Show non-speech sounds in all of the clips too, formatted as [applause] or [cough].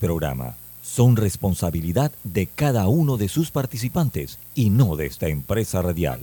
programa son responsabilidad de cada uno de sus participantes y no de esta empresa radial.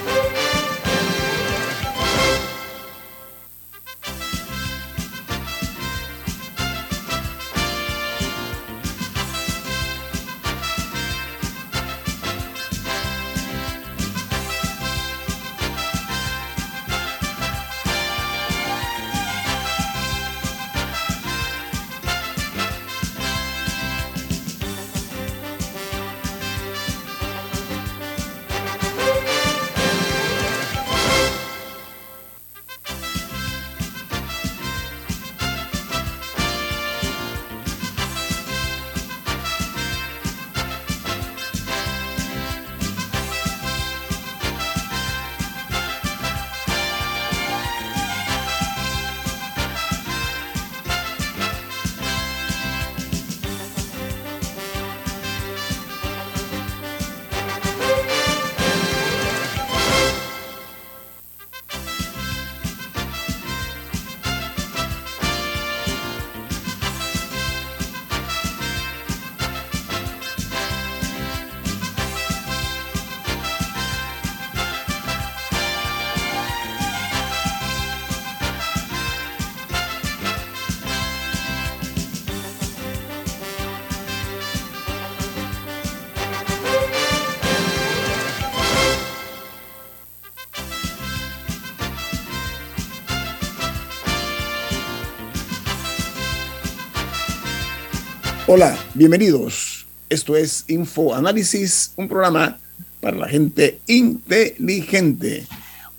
Hola, bienvenidos. Esto es Info Análisis, un programa para la gente inteligente.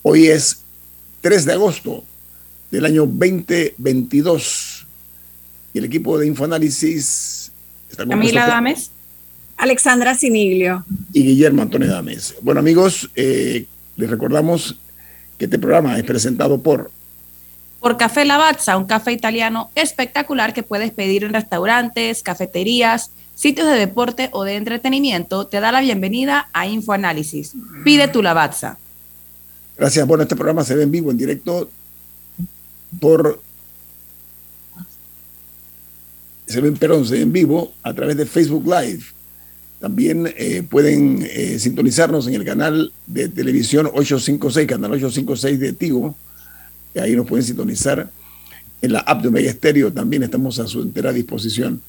Hoy es 3 de agosto del año 2022 y el equipo de Infoanálisis está con Camila Dames, Alexandra Siniglio y Guillermo Antonio Dames. Bueno amigos, eh, les recordamos que este programa es presentado por por Café Lavazza, un café italiano espectacular que puedes pedir en restaurantes, cafeterías, sitios de deporte o de entretenimiento, te da la bienvenida a InfoAnálisis. Pide tu Lavazza. Gracias. Bueno, este programa se ve en vivo, en directo, por... Se ve, perdón, se ve en vivo a través de Facebook Live. También eh, pueden eh, sintonizarnos en el canal de televisión 856, canal 856 de Tigo Ahí nos pueden sintonizar. En la app de Omega Estéreo también estamos a su entera disposición.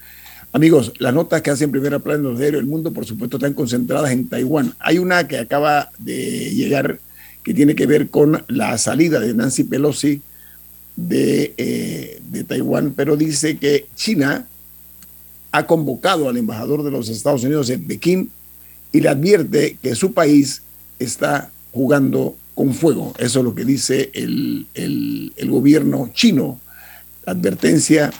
Amigos, las notas que hacen primera plana en los diarios del mundo, por supuesto, están concentradas en Taiwán. Hay una que acaba de llegar que tiene que ver con la salida de Nancy Pelosi de, eh, de Taiwán, pero dice que China ha convocado al embajador de los Estados Unidos en Pekín y le advierte que su país está jugando con fuego. Eso es lo que dice el, gobierno chino, la advertencia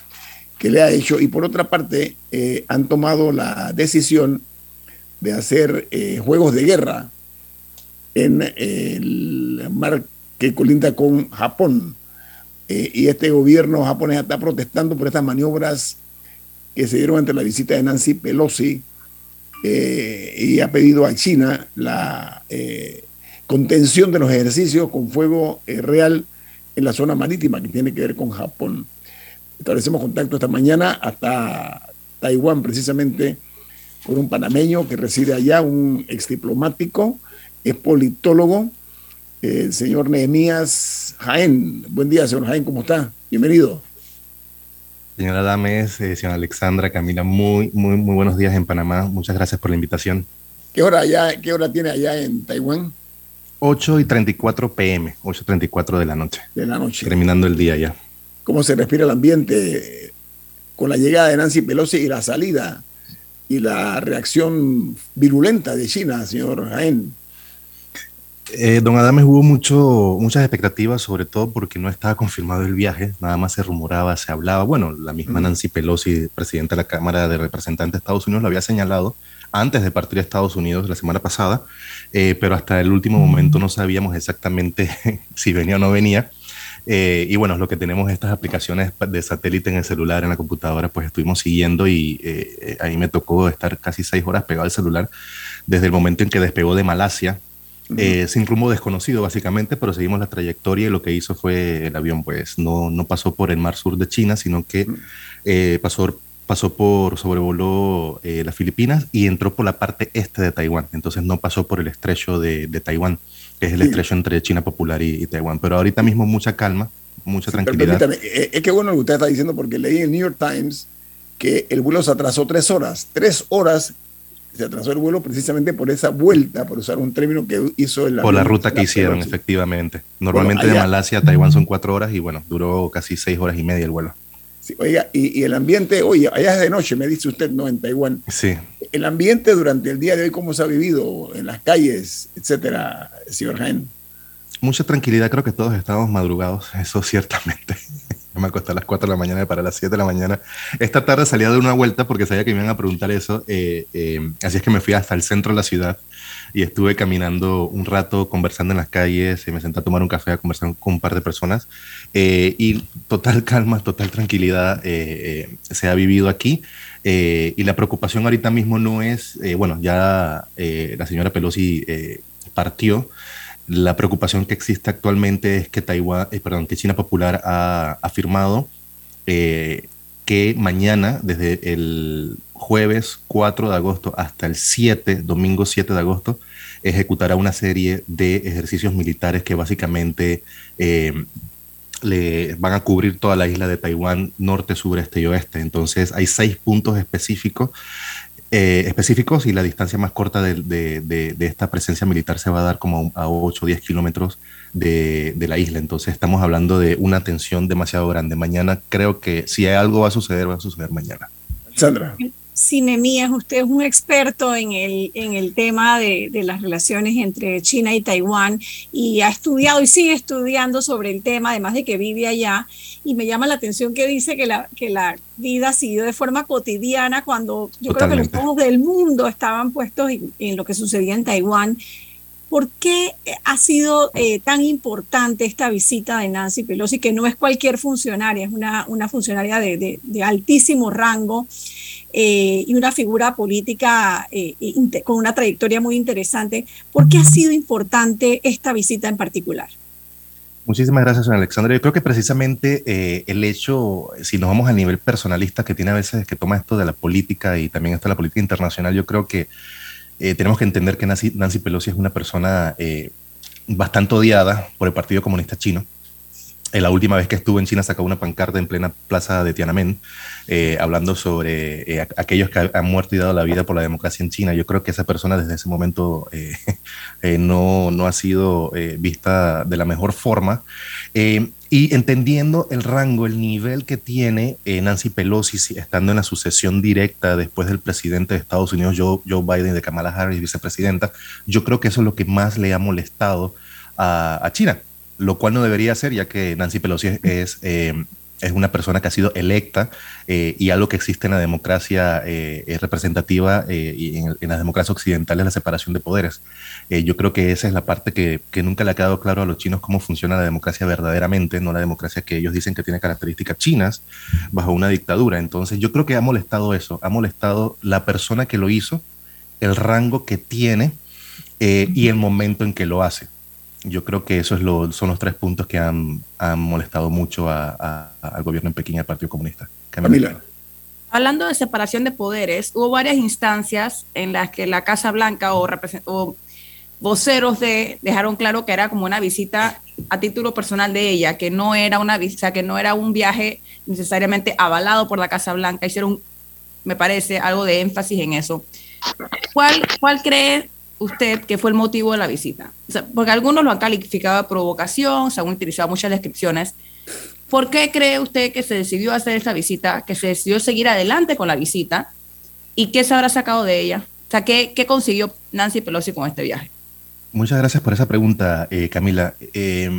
que le ha hecho. Y por otra parte, eh, han tomado la decisión de hacer eh, juegos de guerra en el mar que colinda con Japón. Eh, y este gobierno japonés está protestando por estas maniobras que se dieron ante la visita de Nancy Pelosi y ha pedido a China la contención de los ejercicios con fuego eh, real en la zona marítima que tiene que ver con Japón. Establecemos contacto esta mañana hasta Taiwán, precisamente con un panameño que reside allá, un ex diplomático, es politólogo, el señor Nehemías Jaén. Buen día, señor Jaén, ¿cómo está? Bienvenido. Señora Dames, eh, señora Alexandra, Camila, muy, muy, muy buenos días en Panamá. Muchas gracias por la invitación. ¿Qué hora, allá, qué hora tiene allá en Taiwán? 8 y 34 pm, 8 y 34 de la noche. De la noche. Terminando el día ya. ¿Cómo se respira el ambiente con la llegada de Nancy Pelosi y la salida y la reacción virulenta de China, señor Jaén? Eh, don Adames hubo mucho, muchas expectativas, sobre todo porque no estaba confirmado el viaje, nada más se rumoraba, se hablaba. Bueno, la misma Nancy Pelosi, presidenta de la Cámara de Representantes de Estados Unidos, lo había señalado antes de partir a Estados Unidos la semana pasada, eh, pero hasta el último momento no sabíamos exactamente [laughs] si venía o no venía. Eh, y bueno, lo que tenemos estas aplicaciones de satélite en el celular, en la computadora, pues estuvimos siguiendo y eh, ahí me tocó estar casi seis horas pegado al celular desde el momento en que despegó de Malasia, sin rumbo desconocido básicamente, pero seguimos la trayectoria y lo que hizo fue el avión, pues no, no pasó por el mar sur de China, sino que pasó pasó por, sobrevoló eh, las Filipinas y entró por la parte este de Taiwán. Entonces no pasó por el estrecho de, Taiwán, que es el estrecho entre China Popular y, Taiwán. Pero ahorita mismo mucha calma, mucha tranquilidad. Eh, es que bueno lo que usted está diciendo porque leí en el New York Times que el vuelo se atrasó tres horas. Tres horas se atrasó el vuelo precisamente por esa vuelta, por usar un término que hizo el Por la ruta que hicieron, efectivamente. Normalmente de Malasia a Taiwán son cuatro horas y bueno, duró casi seis horas y media el vuelo oiga, y, el ambiente, oye, allá es de noche, me dice usted, ¿no? En Taiwán. Sí. El ambiente durante el día de hoy, ¿cómo se ha vivido en las calles, etcétera, señor Jaén? Mucha tranquilidad, creo que todos estamos madrugados, eso ciertamente. [laughs] me acosté a las 4 de la mañana para las 7 de la mañana. Esta tarde salía de una vuelta porque sabía que me iban a preguntar eso, eh, eh, así es que me fui hasta el centro de la ciudad y estuve caminando un rato, conversando en las calles, me senté a tomar un café, a conversar con un par de personas eh, y total calma, total tranquilidad eh, eh, se ha vivido aquí. y la preocupación ahorita mismo no es, bueno, ya la señora Pelosi partió. La preocupación que existe actualmente es que Taiwán, perdón, que China Popular ha afirmado que mañana, desde el jueves 4 de agosto hasta el 7, domingo 7 de agosto, ejecutará una serie de ejercicios militares que básicamente eh, le van a cubrir toda la isla de Taiwán, norte, sur, este y oeste. Entonces hay seis puntos específicos eh, específicos y la distancia más corta de, esta presencia militar se va a dar como a 8 o 10 kilómetros de, la isla. Entonces estamos hablando de una tensión demasiado grande. Mañana creo que si algo va a suceder, va a suceder mañana. Sandra. Cinemías, usted es un experto en el, en el tema de, las relaciones entre China y Taiwán y ha estudiado y sigue estudiando sobre el tema, además de que vive allá. Y me llama la atención que dice que la, que la vida ha sido de forma cotidiana cuando yo creo que los ojos del mundo estaban puestos en, lo que sucedía en Taiwán. ¿Por qué ha sido eh, tan importante esta visita de Nancy Pelosi, que no es cualquier funcionaria, es una, una funcionaria de, de altísimo rango? Eh, y una figura política eh, con una trayectoria muy interesante. ¿Por qué ha sido importante esta visita en particular? Muchísimas gracias, señor Alexandra. Yo creo que precisamente eh, el hecho, si nos vamos a nivel personalista que tiene a veces que toma esto de la política y también de la política internacional, yo creo que tenemos que entender que Nancy, Nancy Pelosi es una persona bastante odiada por el Partido Comunista Chino. La última vez que estuvo en China sacó una pancarta en plena plaza de Tiananmen eh, hablando sobre eh, aquellos que han muerto y dado la vida por la democracia en China. Yo creo que esa persona desde ese momento eh, [laughs] no, no, ha sido vista de la mejor forma. y entendiendo el rango, el nivel que tiene Nancy Pelosi estando en la sucesión directa después del presidente de Estados Unidos, Joe, Joe Biden, de Kamala Harris, vicepresidenta, yo creo que eso es lo que más le ha molestado a China, lo cual no debería ser, ya que Nancy Pelosi es, es una persona que ha sido electa eh, y algo que existe en la democracia eh, representativa eh, y en, en, las democracias occidentales la separación de poderes. yo creo que esa es la parte que, que, nunca le ha quedado claro a los chinos cómo funciona la democracia verdaderamente, no la democracia que ellos dicen que tiene características chinas bajo una dictadura. Entonces yo creo que ha molestado eso, ha molestado la persona que lo hizo, el rango que tiene y el momento en que lo hace. Yo creo que esos son los tres puntos que han, molestado mucho al gobierno en Pekín y al Partido Comunista. Camila. Hablando de separación de poderes, hubo varias instancias en las que la Casa Blanca o, o voceros de, dejaron claro que era como una visita a título personal de ella, que no era una visita, que no era un viaje necesariamente avalado por la Casa Blanca. Hicieron, me parece, algo de énfasis en eso. ¿Cuál, cuál cree usted qué fue el motivo de la visita? porque algunos lo han calificado de provocación, se han utilizado muchas descripciones. ¿Por qué cree usted que se decidió hacer esta visita, que se decidió seguir adelante con la visita? ¿Y qué se habrá sacado de ella? O sea, ¿qué, qué consiguió Nancy Pelosi con este viaje? Muchas gracias por esa pregunta, eh, Camila. Eh,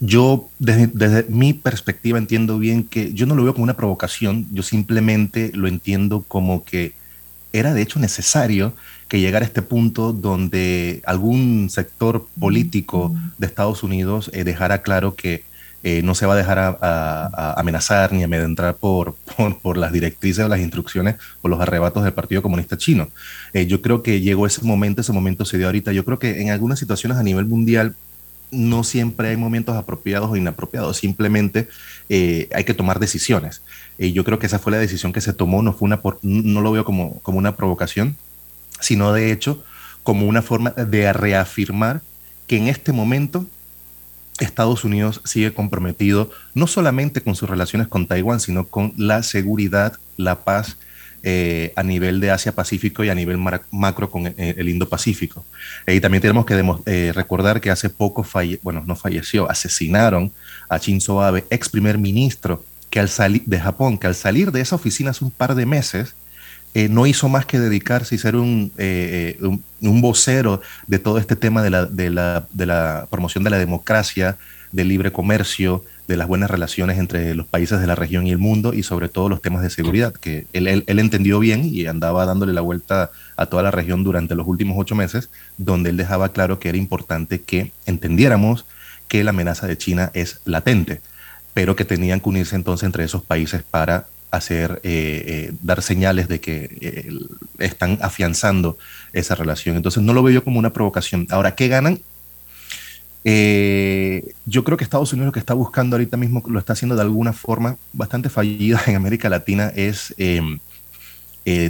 yo, desde, desde, mi perspectiva, entiendo bien que yo no lo veo como una provocación, yo simplemente lo entiendo como que era de hecho necesario que llegara a este punto donde algún sector político de Estados Unidos eh, dejara claro que eh, no se va a dejar a, amenazar ni amedrentar por, [laughs] por, por, las directrices o las instrucciones o los arrebatos del Partido Comunista Chino. Eh, yo creo que llegó ese momento, ese momento se dio ahorita. Yo creo que en algunas situaciones a nivel mundial no siempre hay momentos apropiados o inapropiados, simplemente eh, hay que tomar decisiones. Y yo creo que esa fue la decisión que se tomó, no, fue una no lo veo como, como una provocación, sino de hecho como una forma de reafirmar que en este momento Estados Unidos sigue comprometido no solamente con sus relaciones con Taiwán, sino con la seguridad, la paz eh, a nivel de Asia-Pacífico y a nivel macro con eh, el Indo-Pacífico. y también tenemos que eh, recordar que hace poco, bueno, no falleció, asesinaron a Shinzo Abe, ex primer ministro que al de Japón, que al salir de esa oficina hace un par de meses, no hizo más que dedicarse y ser un, un, vocero de todo este tema de la, de la, de la promoción de la democracia, del libre comercio, de las buenas relaciones entre los países de la región y el mundo y sobre todo los temas de seguridad, que él, él, entendió bien y andaba dándole la vuelta a toda la región durante los últimos ocho meses, donde él dejaba claro que era importante que entendiéramos que la amenaza de China es latente, pero que tenían que unirse entonces entre esos países para hacer, eh, eh, dar señales de que eh, están afianzando esa relación. Entonces no lo veo yo como una provocación. Ahora, ¿qué ganan? Eh, yo creo que Estados Unidos lo que está buscando ahorita mismo, lo está haciendo de alguna forma bastante fallida en América Latina, es em,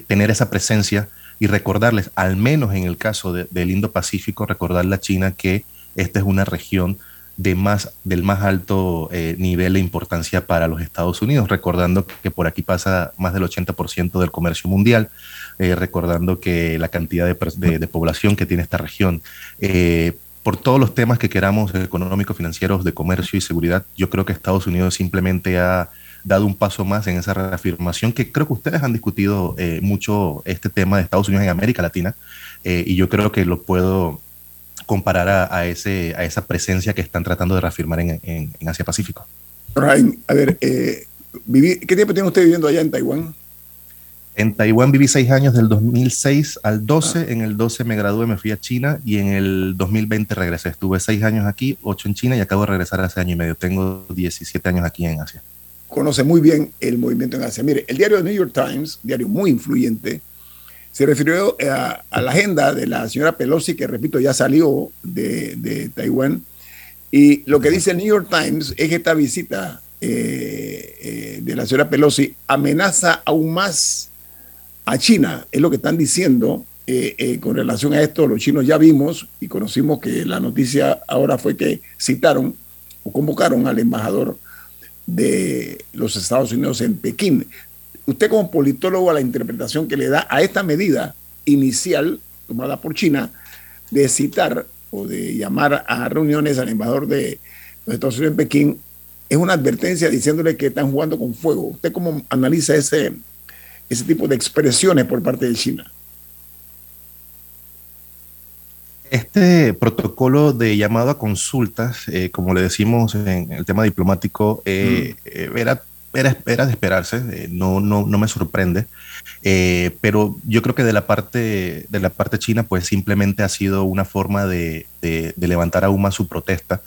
tener esa presencia y recordarles, al menos en el caso del Indo-Pacífico, recordarle a China que esta es una región de más, del más alto eh, nivel de importancia para los Estados Unidos, recordando que por aquí pasa más del 80% del comercio mundial, recordando que la cantidad de, de, población que tiene esta región. Por todos los temas que queramos, económicos, financieros, de comercio y seguridad, yo creo que Estados Unidos simplemente ha dado un paso más en esa reafirmación que creo que ustedes han discutido eh, mucho este tema de Estados Unidos en América Latina eh, y yo creo que lo puedo comparar a, ese, a esa presencia que están tratando de reafirmar en, en, Asia Pacífico. a ver, eh, ¿qué tiempo tiene usted viviendo allá en Taiwán? En Taiwán viví seis años del 2006 al 12. Ah. En el 12 me gradué, me fui a China y en el 2020 regresé. Estuve seis años aquí, ocho en China y acabo de regresar hace año y medio. Tengo 17 años aquí en Asia. Conoce muy bien el movimiento en Asia. Mire, el diario New York Times, diario muy influyente, se refirió a, la agenda de la señora Pelosi, que repito, ya salió de, Taiwán. Y lo que dice el New York Times es que esta visita eh, eh, de la señora Pelosi amenaza aún más a China, es lo que están diciendo eh, eh, con relación a esto. Los chinos ya vimos y conocimos que la noticia ahora fue que citaron o convocaron al embajador de los Estados Unidos en Pekín. Usted como politólogo a la interpretación que le da a esta medida inicial tomada por China de citar o de llamar a reuniones al embajador de los Estados Unidos en Pekín, es una advertencia diciéndole que están jugando con fuego. ¿Usted cómo analiza ese, ese tipo de expresiones por parte de China. Este protocolo de llamado a consultas, eh, como le decimos en el tema diplomático, eh, mm. eh, era, era, de esperarse, no, no, no, me sorprende, pero yo creo que de la, parte, de la parte china, pues simplemente ha sido una forma de, de, de levantar aún más su protesta.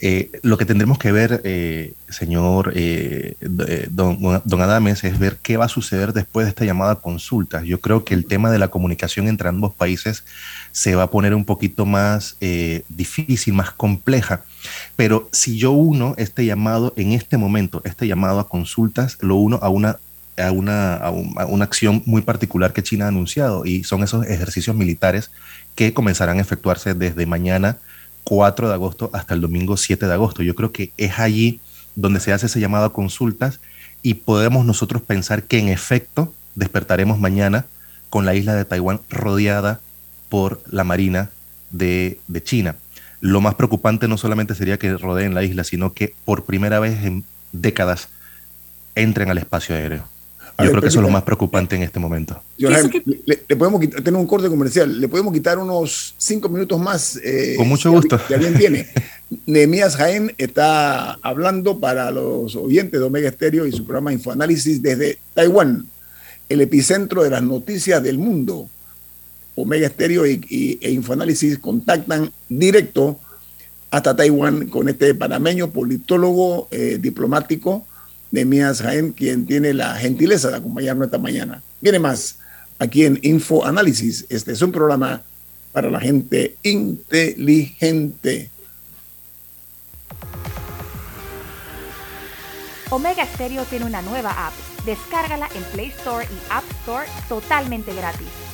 Eh, lo que tendremos que ver, eh, señor eh, don, don, Adames, es ver qué va a suceder después de esta llamada a consultas. Yo creo que el tema de la comunicación entre ambos países se va a poner un poquito más difícil, más compleja. Pero si yo uno este llamado en este momento, este llamado a consultas, lo uno a una a una, a, una acción muy particular que China ha anunciado y son esos ejercicios militares que comenzarán a efectuarse desde mañana 4 de agosto hasta el domingo 7 de agosto. Yo creo que es allí donde se hace ese llamado a consultas y podemos nosotros pensar que en efecto despertaremos mañana con la isla de Taiwán rodeada por la Marina de, de China. Lo más preocupante no solamente sería que rodeen la isla, sino que por primera vez en décadas entren al espacio aéreo. Yo creo que eso es lo más preocupante en este momento. le, podemos quitar, tener un corte comercial, le podemos quitar unos cinco minutos más. Eh, Con mucho gusto. Que alguien tiene. [laughs] Nehemías Jaén está hablando para los oyentes de Omega Estéreo y su programa Infoanálisis desde Taiwán. el epicentro de las noticias del mundo. Omega Stereo y, e Infoanálisis contactan directo hasta Taiwán con este panameño politólogo eh, diplomático Nemías Jaén, quien tiene la gentileza de acompañarnos esta mañana. Viene más aquí en Infoanálisis. Este es un programa para la gente inteligente. Omega Stereo tiene una nueva app. Descárgala en Play Store y App Store totalmente gratis.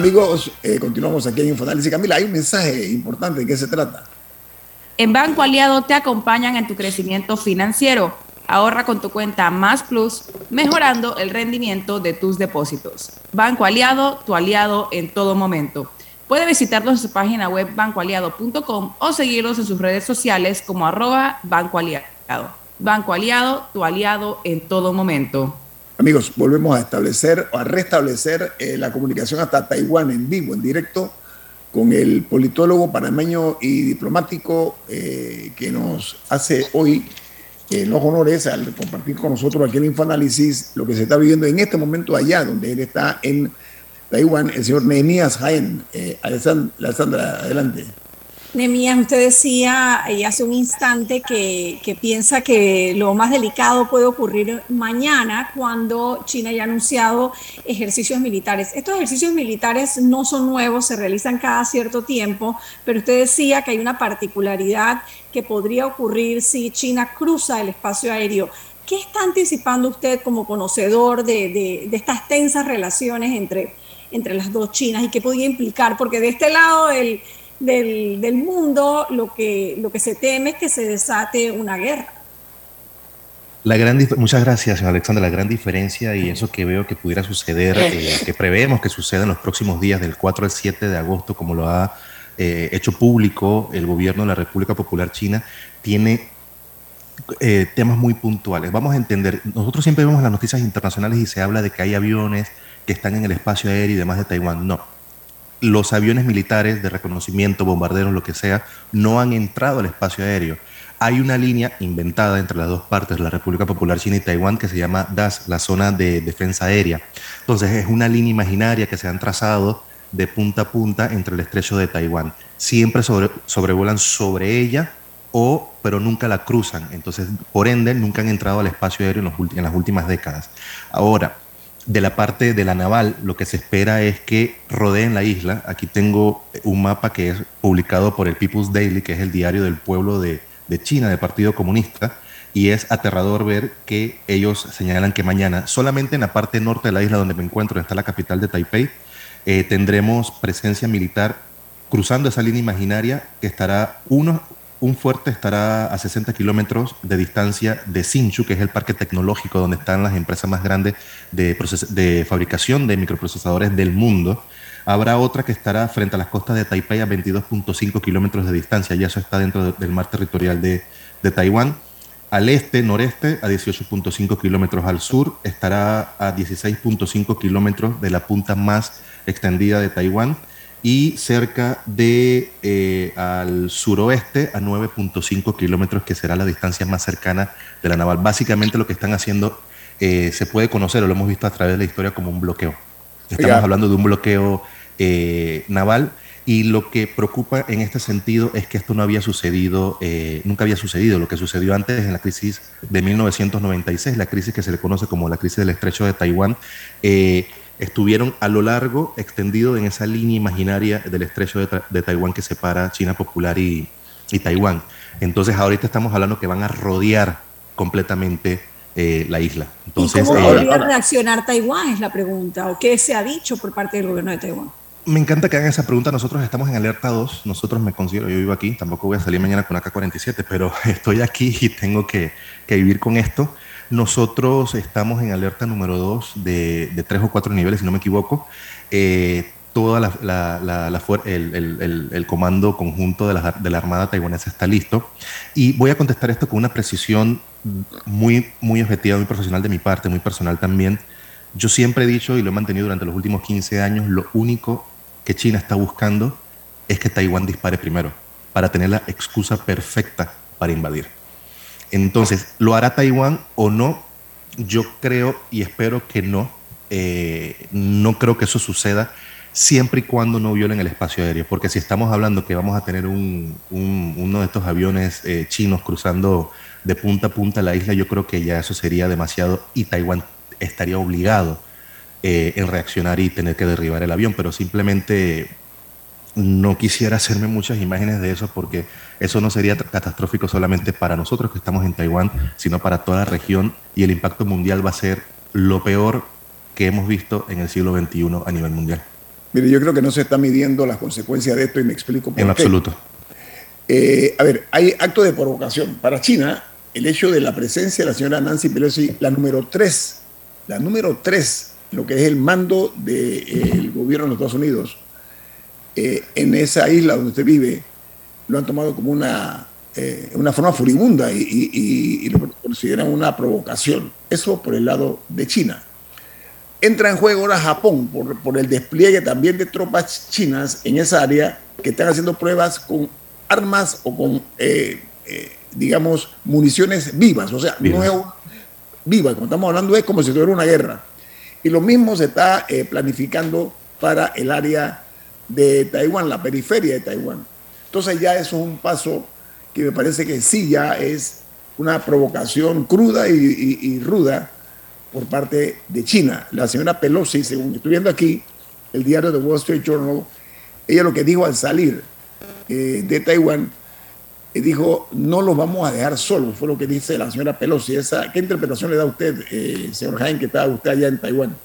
Amigos, eh, continuamos aquí en Infoanálisis. Camila, hay un mensaje importante. ¿De qué se trata? En Banco Aliado te acompañan en tu crecimiento financiero. Ahorra con tu cuenta Más Plus, mejorando el rendimiento de tus depósitos. Banco Aliado, tu aliado en todo momento. Puede visitarlos en su página web bancoaliado.com o seguirlos en sus redes sociales como arroba Banco Aliado. Banco Aliado, tu aliado en todo momento. Amigos, volvemos a establecer o a restablecer eh, la comunicación hasta Taiwán en vivo, en directo, con el politólogo panameño y diplomático eh, que nos hace hoy eh, los honores al compartir con nosotros aquí en Infoanálisis lo que se está viviendo en este momento allá, donde él está en Taiwán, el señor Nehemías Jaén. Alessandra, adelante. Nemías, usted decía y hace un instante que, piensa que lo más delicado puede ocurrir mañana cuando China haya anunciado ejercicios militares. Estos ejercicios militares no son nuevos, se realizan cada cierto tiempo, pero usted decía que hay una particularidad que podría ocurrir si China cruza el espacio aéreo. ¿Qué está anticipando usted como conocedor de, estas tensas relaciones entre, entre las dos Chinas y qué podría implicar? Porque de este lado el del, mundo, lo que, lo que se teme es que se desate una guerra. La gran muchas gracias, Alexandra. La gran diferencia y eso que veo que pudiera suceder, eh, que prevemos que suceda en los próximos días, del 4 al 7 de agosto, como lo ha eh, hecho público el gobierno de la República Popular China, tiene eh, temas muy puntuales. Vamos a entender, nosotros siempre vemos las noticias internacionales y se habla de que hay aviones que están en el espacio aéreo y demás de Taiwán. No, los aviones militares de reconocimiento, bombarderos, lo que sea, no han entrado al espacio aéreo. Hay una línea inventada entre las dos partes, la República Popular China y Taiwán, que se llama DAS, la zona de defensa aérea. Entonces es una línea imaginaria que se han trazado de punta a punta entre el estrecho de Taiwán. Siempre sobrevuelan sobre ella, o, pero nunca la cruzan. Entonces, por ende, nunca han entrado al espacio aéreo en, en las últimas décadas. Ahora, de la parte de la naval, lo que se espera es que rodeen la isla. Aquí tengo un mapa que es publicado por el People's Daily, que es el diario del pueblo de, China, del Partido Comunista, y es aterrador ver que ellos señalan que mañana, solamente en la parte norte de la isla donde me encuentro, está la capital de Taipei, eh, tendremos presencia militar cruzando esa línea imaginaria que estará uno, un fuerte estará a 60 kilómetros de distancia de Sinchu, que es el parque tecnológico donde están las empresas más grandes de, fabricación de microprocesadores del mundo. Habrá otra que estará frente a las costas de Taipei a 22.5 kilómetros de distancia, ya eso está dentro del mar territorial de, de Taiwán. Al este, noreste, a 18.5 kilómetros al sur, estará a 16.5 kilómetros de la punta más extendida de Taiwán y cerca de eh, al suroeste a 9.5 kilómetros, que será la distancia más cercana de la naval. Básicamente lo que están haciendo eh, se puede conocer, o lo hemos visto a través de la historia, como un bloqueo. Estamos hablando de un bloqueo eh, naval y lo que preocupa en este sentido es que esto no había sucedido, nunca había sucedido. Lo que sucedió antes en la crisis de 1996, la crisis que se le conoce como la crisis del estrecho de Taiwán, estuvieron a lo largo, extendido en esa línea imaginaria del estrecho de, Taiwán que separa China Popular y, Taiwán. Entonces ahorita estamos hablando que van a rodear completamente eh, la isla. Entonces, ¿Y cómo eh, podría reaccionar Taiwán? Es la pregunta. ¿O qué se ha dicho por parte del gobierno de Taiwán? Me encanta que hagan esa pregunta. Nosotros estamos en alerta 2. Nosotros me considero, yo vivo aquí, tampoco voy a salir mañana con AK-47, pero [laughs] estoy aquí y tengo que, que vivir con esto. Nosotros estamos en alerta número 2 de, de, tres o cuatro niveles, si no me equivoco. Eh, toda la, el, comando conjunto de la, de la, Armada taiwanesa está listo. Y voy a contestar esto con una precisión muy, muy objetiva, muy profesional de mi parte, muy personal también. Yo siempre he dicho, y lo he mantenido durante los últimos 15 años, lo único que China está buscando es que Taiwán dispare primero, para tener la excusa perfecta para invadir. Entonces, ¿lo hará Taiwán o no? Yo creo y espero que no. Eh, no creo que eso suceda siempre y cuando no violen el espacio aéreo, porque si estamos hablando que vamos a tener uno de estos aviones eh, chinos cruzando de punta a punta la isla, yo creo que ya eso sería demasiado y Taiwán estaría obligado eh, en reaccionar y tener que derribar el avión, pero simplemente no quisiera hacerme muchas imágenes de eso porque eso no sería catastrófico solamente para nosotros que estamos en Taiwán, sino para toda la región y el impacto mundial va a ser lo peor que hemos visto en el siglo XXI a nivel mundial. Mire, yo creo que no se está midiendo las consecuencias de esto y me explico por en qué. absoluto. Eh, a ver, hay acto de provocación. Para China, el hecho de la presencia de la señora Nancy Pelosi, la número tres, la número tres, lo que es el mando del gobierno de los Estados Unidos, eh, en esa isla donde usted vive lo han tomado como una, eh, una forma furibunda y, lo consideran una provocación. Eso por el lado de China. Entra en juego ahora Japón por, por el despliegue también de tropas chinas en esa área que están haciendo pruebas con armas o con, eh, digamos, municiones vivas. O sea, no es viva, como estamos hablando, es como si fuera una guerra. Y lo mismo se está planificando para el área de Taiwán, la periferia de Taiwán. Entonces ya eso es un paso que me parece que sí ya es una provocación cruda y, ruda por parte de China. La señora Pelosi, según estoy viendo aquí, el diario The Wall Street Journal, ella lo que dijo al salir eh, de Taiwán, eh, dijo, no los vamos a dejar solos, fue lo que dice la señora Pelosi. Esa, ¿Qué interpretación le da usted, eh, señor Jaime, que está usted allá en Taiwán?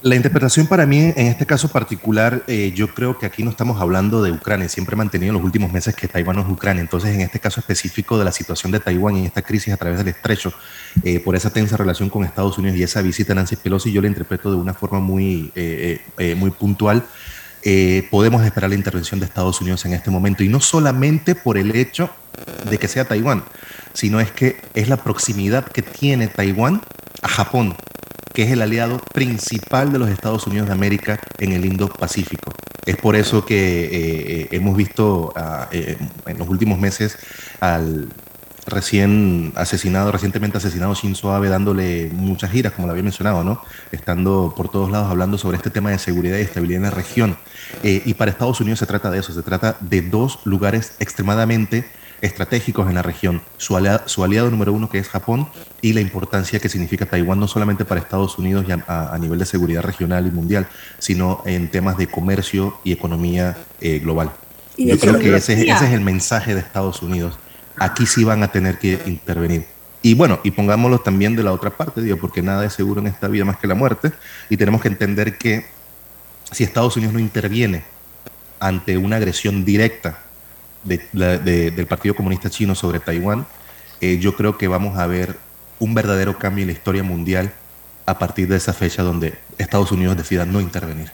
La interpretación para mí, en este caso particular, eh, yo creo que aquí no estamos hablando de Ucrania. Siempre he mantenido en los últimos meses que Taiwán no es Ucrania. Entonces, en este caso específico de la situación de Taiwán y esta crisis a través del estrecho, eh, por esa tensa relación con Estados Unidos y esa visita a Nancy Pelosi, yo la interpreto de una forma muy, eh, muy puntual. podemos esperar la intervención de Estados Unidos en este momento. Y no solamente por el hecho de que sea Taiwán, sino es que es la proximidad que tiene Taiwán a Japón que es el aliado principal de los Estados Unidos de América en el Indo-Pacífico. Es por eso que eh, eh, hemos visto ah, eh, en los últimos meses al recién asesinado, recientemente asesinado Shinzo Abe dándole muchas giras, como lo había mencionado, ¿no? Estando por todos lados hablando sobre este tema de seguridad y estabilidad en la región. y para Estados Unidos se trata de eso, se trata de dos lugares extremadamente estratégicos en la región, su aliado, su aliado, número uno que es Japón y la importancia que significa Taiwán no solamente para Estados Unidos y a, nivel de seguridad regional y mundial, sino en temas de comercio y economía eh, global. Yo creo que ese, ese es el mensaje de Estados Unidos. Aquí sí van a tener que intervenir. Y bueno, y pongámoslo también de la otra parte, digo, porque nada es seguro en esta vida más que la muerte, y tenemos que entender que si Estados Unidos no interviene ante una agresión directa del Partido Comunista Chino sobre Taiwán, eh, yo creo que vamos a ver un verdadero cambio en la historia mundial a partir de esa fecha donde Estados Unidos decida no intervenir.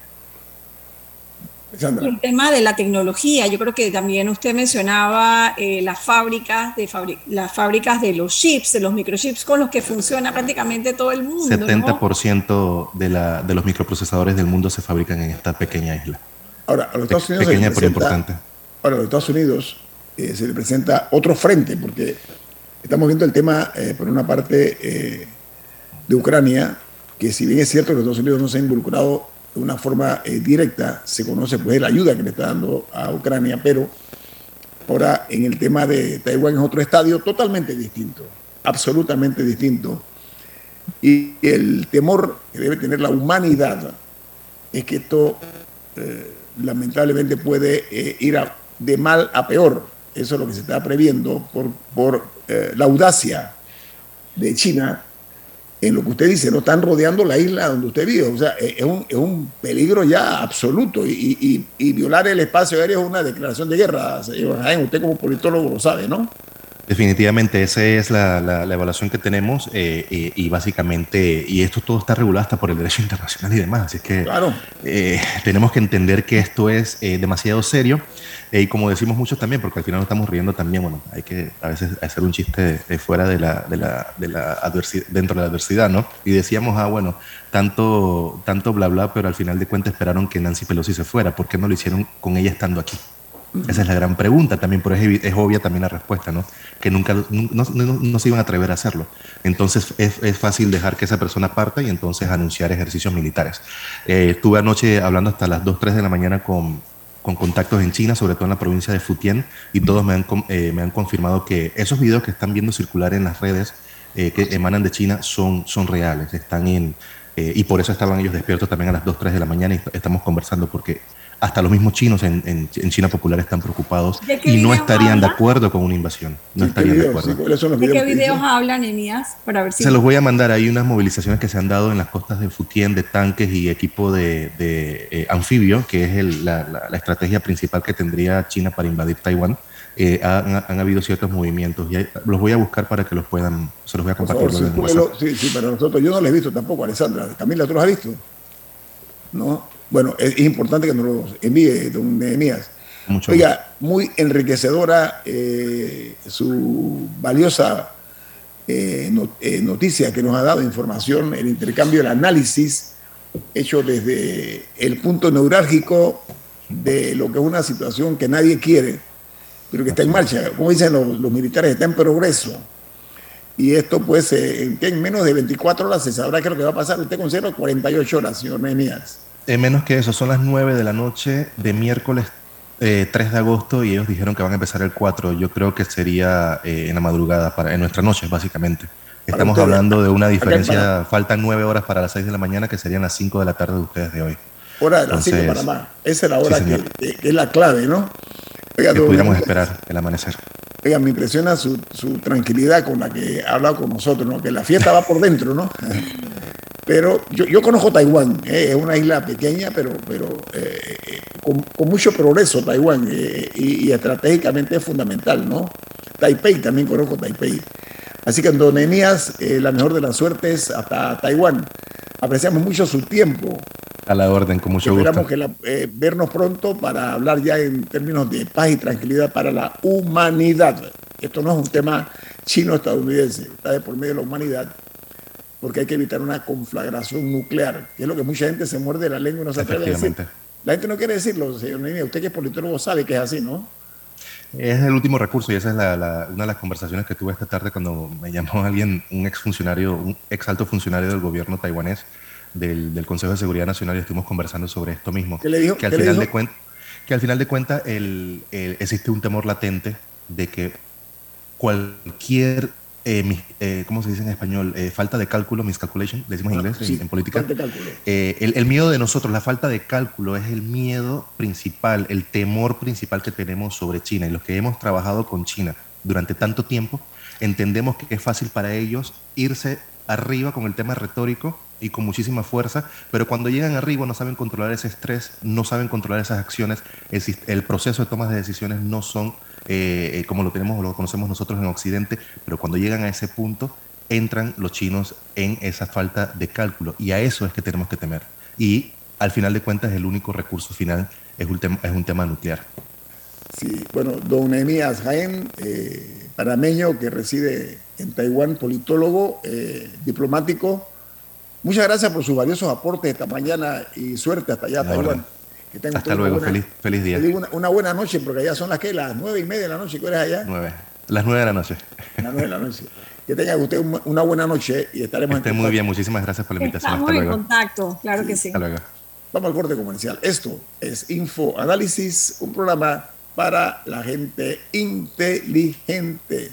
el tema de la tecnología, yo creo que también usted mencionaba eh, las fábricas de las fábricas de los chips, de los microchips con los que funciona prácticamente todo el mundo. 70% de, la, de los microprocesadores del mundo se fabrican en esta pequeña isla. Ahora, a los Estados Unidos pequeña pero importante. Ahora, a los Estados Unidos eh, se le presenta otro frente, porque estamos viendo el tema, eh, por una parte, eh, de Ucrania, que si bien es cierto que los Estados Unidos no se ha involucrado de una forma directa, se conoce pues la ayuda que le está dando a Ucrania, pero ahora en el tema de Taiwán es otro estadio totalmente distinto, absolutamente distinto. Y el temor que debe tener la humanidad es que esto lamentablemente puede ir de mal a peor. Eso es lo que se está previendo por, por eh, la audacia de China en lo que usted dice, no están rodeando la isla donde usted vive. O sea, es un, es un peligro ya absoluto y, y, violar el espacio aéreo es una declaración de guerra, señor Usted como politólogo lo sabe, ¿no? Definitivamente, esa es la, la, evaluación que tenemos eh, y, básicamente, y esto todo está regulado hasta por el derecho internacional y demás, así es que eh, tenemos que entender que esto es eh, demasiado serio y como decimos muchos también, porque al final nos estamos riendo también, bueno, hay que a veces hacer un chiste fuera de la, de la, de la adversidad, dentro de la adversidad, ¿no? Y decíamos, ah, bueno, tanto, tanto bla bla, pero al final de cuentas esperaron que Nancy Pelosi se fuera, ¿por qué no lo hicieron con ella estando aquí? Esa es la gran pregunta también, pero es, es obvia también la respuesta, ¿no? Que nunca, no, no, se iban a atrever a hacerlo. Entonces es, es, fácil dejar que esa persona parta y entonces anunciar ejercicios militares. Eh, estuve anoche hablando hasta las 2, 3 de la mañana con, con contactos en China, sobre todo en la provincia de Futien, y todos me han, eh, me han confirmado que esos videos que están viendo circular en las redes eh, que emanan de China son, son reales, están en... y por eso estaban ellos despiertos también a las 2, 3 de la mañana y estamos conversando porque hasta los mismos chinos en, en, China popular están preocupados y no estarían de acuerdo con una invasión. No estarían de acuerdo. ¿De qué videos hablan, Enías? Para ver si se los voy a mandar. Hay unas movilizaciones que se han dado en las costas de Futien de tanques y equipo de, de eh, anfibio, que es el, la, la, estrategia principal que tendría China para invadir Taiwán. Eh, han, han, habido ciertos movimientos y los voy a buscar para que los puedan, se los voy a compartir. sí, sí, pero nosotros, yo no les he visto tampoco, Alessandra. Camila, ¿tú los has visto? No. Bueno, es, importante que nos lo envíe, don Nehemías. Oiga, muy enriquecedora eh, su valiosa eh, eh, noticia que nos ha dado, información, el intercambio, el análisis hecho desde el punto neurálgico de lo que es una situación que nadie quiere, pero que está en marcha. Como dicen los, militares, está en progreso. Y esto, pues, en, en menos de 24 horas se sabrá qué es lo que va a pasar. Usted considera 48 horas, señor Nehemías. Eh, menos que eso, son las 9 de la noche de miércoles 3 eh, de agosto y ellos dijeron que van a empezar el 4. Yo creo que sería eh, en la madrugada, para, en nuestra noche, básicamente. Estamos hablando de una diferencia, faltan 9 horas para las 6 de la mañana, que serían las 5 de la tarde de ustedes de hoy. Hora de las 5 de Panamá. Esa es la hora que, es la clave, ¿no? Oiga, que pudiéramos esperar el amanecer. Oiga, me impresiona su, su, tranquilidad con la que ha hablado con nosotros, ¿no? Que la fiesta va por dentro, ¿no? [laughs] Pero yo, yo conozco Taiwán, eh, es una isla pequeña, pero, pero eh, con, mucho progreso Taiwán eh, y, estratégicamente es fundamental, ¿no? Taipei, también conozco Taipei. Así que, don Enías, la mejor de las suertes hasta Taiwán. Apreciamos mucho su tiempo. A la orden, con mucho gusto. Esperamos que vernos pronto para hablar ya en términos de paz y tranquilidad para la humanidad. Esto no es un tema chino-estadounidense, está de por medio de la humanidad porque hay que evitar una conflagración nuclear, que es lo que mucha gente se muerde la lengua y no se atreve a decir. La gente no quiere decirlo, señor Nini. Usted que es politólogo sabe que es así, ¿no? Es el último recurso y esa es una de las conversaciones que tuve esta tarde cuando me llamó alguien, un ex funcionario, un ex alto funcionario del gobierno taiwanés del, Consejo de Seguridad Nacional y estuvimos conversando sobre esto mismo. ¿Qué le dijo? Que al, final, de cuenta, que al final de cuentas existe un temor latente de que cualquier eh, eh, ¿cómo se dice en español? Eh, falta de cálculo, miscalculation, le decimos en inglés, en, política. El, el, miedo de nosotros, la falta de cálculo es el miedo principal, el temor principal que tenemos sobre China. Y los que hemos trabajado con China durante tanto tiempo, entendemos que es fácil para ellos irse arriba con el tema retórico y con muchísima fuerza, pero cuando llegan arriba no saben controlar ese estrés, no saben controlar esas acciones, el, el proceso de tomas de decisiones no son eh, eh, como lo tenemos o lo conocemos nosotros en Occidente, pero cuando llegan a ese punto entran los chinos en esa falta de cálculo y a eso es que tenemos que temer. Y al final de cuentas el único recurso final es un, tema, es un tema nuclear. Sí, bueno, don Emías Jaén, eh, panameño que reside en Taiwán, politólogo, diplomático, Muchas gracias por sus valiosos aportes esta mañana y suerte hasta allá, Taiwán. Hasta luego, feliz, feliz día. Una, buena noche, porque allá son las que, las nueve y media de la noche, ¿qué hora allá? Nueve. Las nueve de la noche. Las nueve de la noche. Que tenga usted una buena noche y estaremos Esté muy bien, muchísimas gracias por la invitación. Estamos hasta en contacto, claro que sí. Hasta luego. Vamos al corte comercial. Esto es Info Análisis, un programa para la gente inteligente.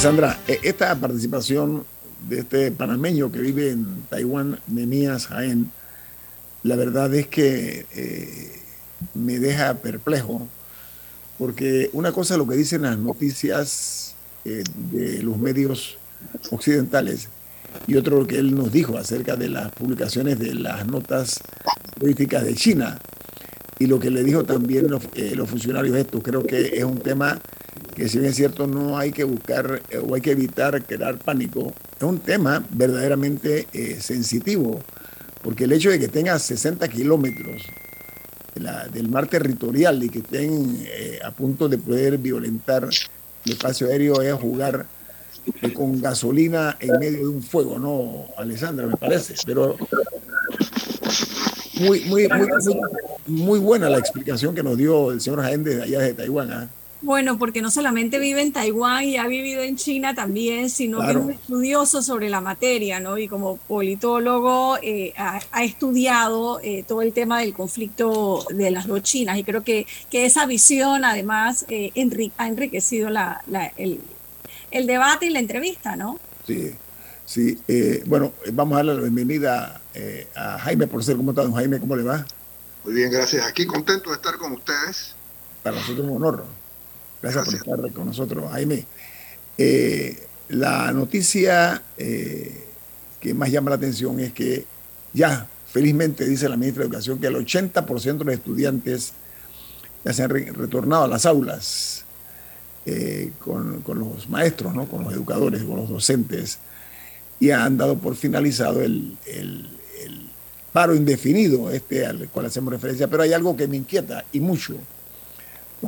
Alessandra, e, esta participación de este panameño que vive en Taiwán, Nemías Jaén, la verdad es que eh, me deja perplejo, porque una cosa es lo que dicen las noticias eh, de los medios occidentales y otro lo que él nos dijo acerca de las publicaciones de las notas políticas de China y lo que le dijo también los, eh, los funcionarios estos. Creo que es un tema que si bien es cierto no hay que buscar eh, o hay que evitar crear pánico, es un tema verdaderamente eh, sensitivo, porque el hecho de que tenga 60 kilómetros del mar territorial y que estén eh, a punto de poder violentar el espacio aéreo es jugar con gasolina en medio de un fuego, ¿no, Alessandra? Me parece, pero muy, muy, muy, muy, buena la explicación que nos dio el señor Jaén desde allá de Taiwán. Bueno, porque no solamente vive en Taiwán y ha vivido en China también, sino que es un estudioso sobre la materia, ¿no? Y como politólogo eh, ha, estudiado eh, todo el tema del conflicto de las dos Chinas y creo que, que esa visión además eh, ha enriquecido la, el, el, debate y la entrevista, ¿no? Sí, sí. bueno, vamos a darle la bienvenida a Jaime por ser como está, don Jaime, ¿cómo le va? Muy bien, gracias. Aquí contento de estar con ustedes. Para nosotros es un honor. Gracias, por estar con nosotros, Jaime. Eh, la noticia eh, que más llama la atención es que ya, felizmente, dice la ministra de Educación, que el 80% de los estudiantes ya se han retornado a las aulas eh, con, los maestros, ¿no? con los educadores, con los docentes, y han dado por finalizado el, el paro indefinido este al cual hacemos referencia. Pero hay algo que me inquieta y mucho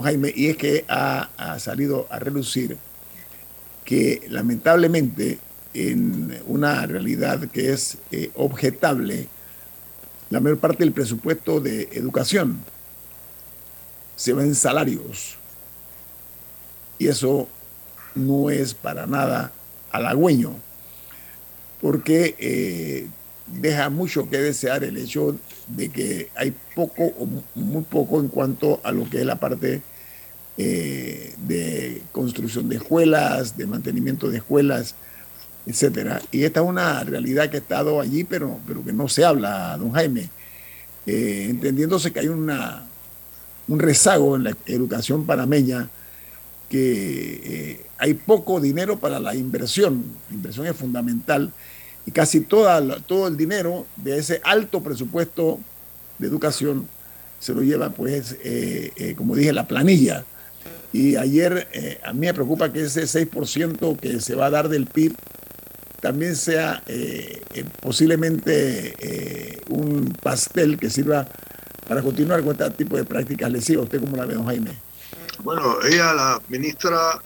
Jaime, y es que ha, salido a relucir que lamentablemente en una realidad que es eh, objetable, la mayor parte del presupuesto de educación se va en salarios. Y eso no es para nada halagüeño, porque eh, deja mucho que desear el hecho de que hay poco o muy poco en cuanto a lo que es la parte eh, de construcción de escuelas, de mantenimiento de escuelas, etcétera. Y esta es una realidad que ha estado allí, pero, pero que no se habla, don Jaime, eh, entendiéndose que hay una, un rezago en la educación panameña, que eh, hay poco dinero para la inversión, la inversión es fundamental, y casi toda, todo el dinero de ese alto presupuesto de educación se lo lleva, pues, eh, como dije, la planilla. Y ayer a mí me preocupa que ese 6% que se va a dar del PIB también sea eh, eh, posiblemente eh, un pastel que sirva para continuar con este tipo de prácticas lesivas. ¿Usted cómo la ve, don Jaime? Bueno, ella, la ministra,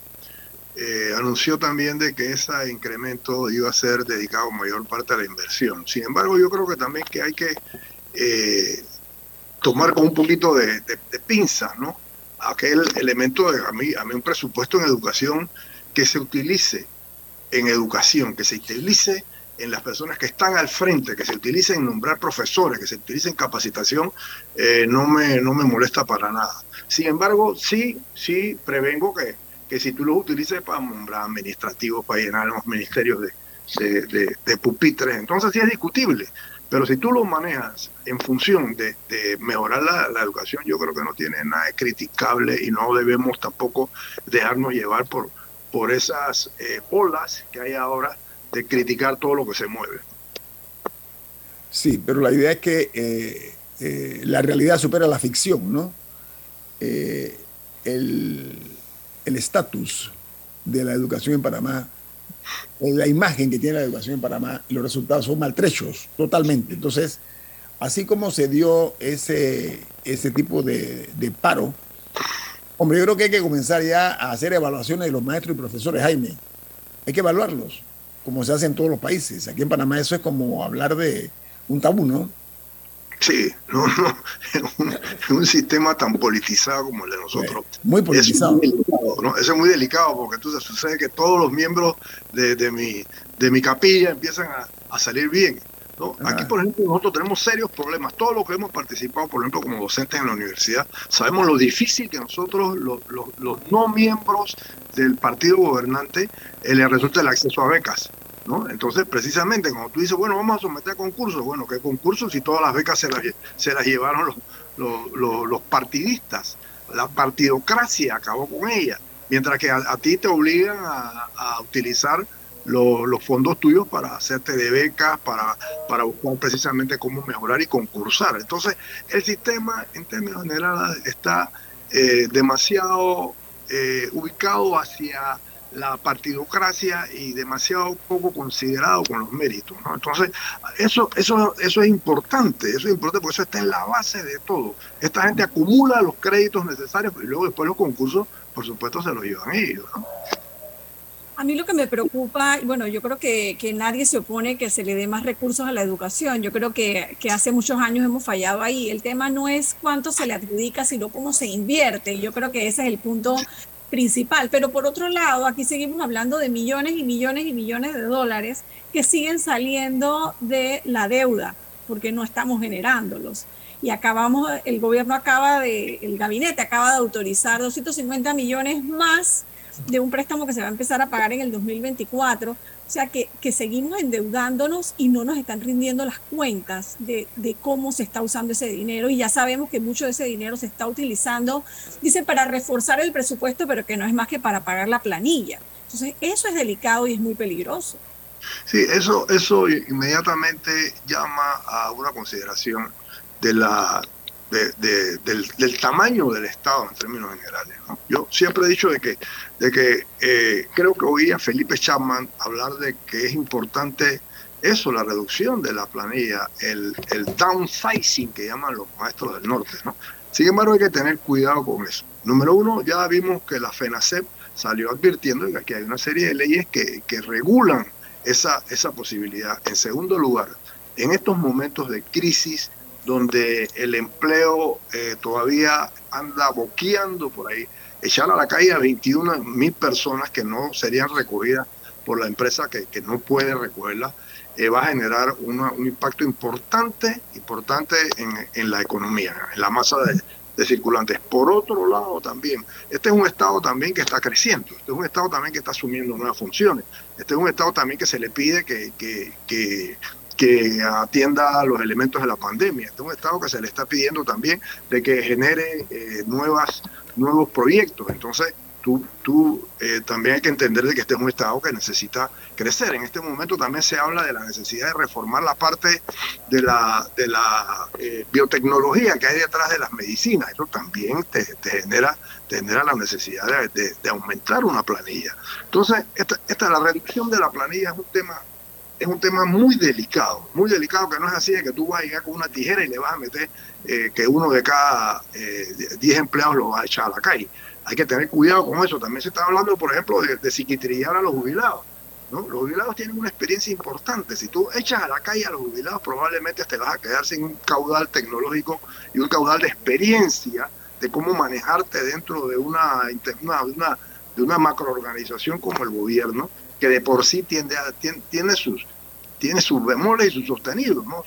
anunció también de que ese incremento iba a ser dedicado mayor parte a la inversión. Sin embargo, yo creo que también que hay que tomar con un poquito de, de, pinza, ¿no? Aquel elemento de a mí, a mí un presupuesto en educación que se utilice en educación, que se utilice en las personas que están al frente, que se utilice en nombrar profesores, que se utilice en capacitación, eh, no, me, no me molesta para nada. Sin embargo, sí, sí prevengo que, que si tú los utilices para nombrar administrativos, para llenar los ministerios de, de, pupitres, entonces sí es discutible. Pero si tú lo manejas en función de, mejorar la, la, educación, yo creo que no tiene nada de criticable y no debemos tampoco dejarnos llevar por, por esas eh, olas que hay ahora de criticar todo lo que se mueve. Sí, pero la idea es que eh, eh, la realidad supera la ficción, ¿no? el estatus de la educación en Panamá, la imagen que tiene la educación en Panamá, los resultados son maltrechos totalmente. Entonces, así como se dio ese, ese tipo de, de paro, Hombre, yo creo que hay que comenzar ya a hacer evaluaciones de los maestros y profesores, Jaime. Hay que evaluarlos, como se hace en todos los países. Aquí en Panamá eso es como hablar de un tabú, ¿no? Sí, no, no, [laughs] es un, sistema tan politizado como el de nosotros. muy politizado. Es ¿no? Eso es muy delicado porque entonces sucede que todos los miembros de, mi, de mi capilla empiezan a salir bien. Aquí, por ejemplo, nosotros tenemos serios problemas. Todos los que hemos participado, por ejemplo, como docentes en la universidad, sabemos lo difícil que nosotros, los, no miembros del partido gobernante, eh, les resulta el acceso a becas. Entonces, precisamente, cuando tú dices, bueno, vamos a someter a concursos, bueno, ¿qué concursos si todas las becas se las, se las llevaron los, los, partidistas? La partidocracia acabó con ella, mientras que a, ti te obligan a, a utilizar los fondos tuyos para hacerte de becas, para, para buscar precisamente cómo mejorar y concursar. Entonces, el sistema en términos generales está eh, demasiado eh, ubicado hacia la partidocracia y demasiado poco considerado con los méritos. Entonces, eso, eso, eso es importante, eso es importante porque eso está en la base de todo. Esta gente acumula los créditos necesarios y luego después los concursos, por supuesto, se los llevan ellos. ¿no? A mí lo que me preocupa, bueno, yo creo que, que, nadie se opone que se le dé más recursos a la educación. Yo creo que, que, hace muchos años hemos fallado ahí. El tema no es cuánto se le adjudica, sino cómo se invierte. Yo creo que ese es el punto principal. Pero por otro lado, aquí seguimos hablando de millones y millones y millones de dólares que siguen saliendo de la deuda, porque no estamos generándolos. Y acabamos, el gobierno acaba de, el gabinete acaba de autorizar 250 millones más de un préstamo que se va a empezar a pagar en el 2024. O sea, que, que seguimos endeudándonos y no nos están rindiendo las cuentas de, de, cómo se está usando ese dinero. Y ya sabemos que mucho de ese dinero se está utilizando, dice, para reforzar el presupuesto, pero que no es más que para pagar la planilla. Entonces, eso es delicado y es muy peligroso. Sí, eso, eso inmediatamente llama a una consideración de la de, del, tamaño del Estado en términos generales. Yo siempre he dicho de que, de que eh, creo que oía Felipe Chapman hablar de que es importante eso, la reducción de la planilla, el, el downsizing que llaman los maestros del norte. ¿no? Sin embargo, hay que tener cuidado con eso. Número uno, ya vimos que la FENACEP salió advirtiendo que aquí hay una serie de leyes que, que regulan esa, esa posibilidad. En segundo lugar, en estos momentos de crisis donde el empleo eh, todavía anda boqueando por ahí, echar a la calle a 21 mil personas que no serían recogidas por la empresa que, que no puede recogerlas, eh, va a generar un impacto importante, importante en, en, la economía, en la masa de, de circulantes. Por otro lado, también, este es un Estado también que está creciendo, este es un Estado también que está asumiendo nuevas funciones, este es un Estado también que se le pide que, que, que, que atienda los elementos de la pandemia, este es un Estado que se le está pidiendo también de que genere eh, nuevas, nuevos proyectos. Entonces, tú, tú eh, también hay que entender de que este es un Estado que necesita crecer. En este momento también se habla de la necesidad de reformar la parte de la, de la eh, biotecnología que hay detrás de las medicinas. Eso también te, te genera, te genera la necesidad de, de, de, aumentar una planilla. Entonces, esta, esta, la reducción de la planilla es un tema es un tema muy delicado, muy delicado que no es así de que tú vas a llegar con una tijera y le vas a meter eh, que uno de cada 10 eh, empleados lo va a echar a la calle hay que tener cuidado con eso. También se está hablando, por ejemplo, de, de psiquitrillar a los jubilados. ¿no? Los jubilados tienen una experiencia importante. Si tú echas a la calle a los jubilados, probablemente te vas a quedar sin un caudal tecnológico y un caudal de experiencia de cómo manejarte dentro de una, una, una, de una macroorganización como el gobierno, que de por sí tiende a, tiene, tiene sus tiene sus bemoles y sus sostenidos, ¿no?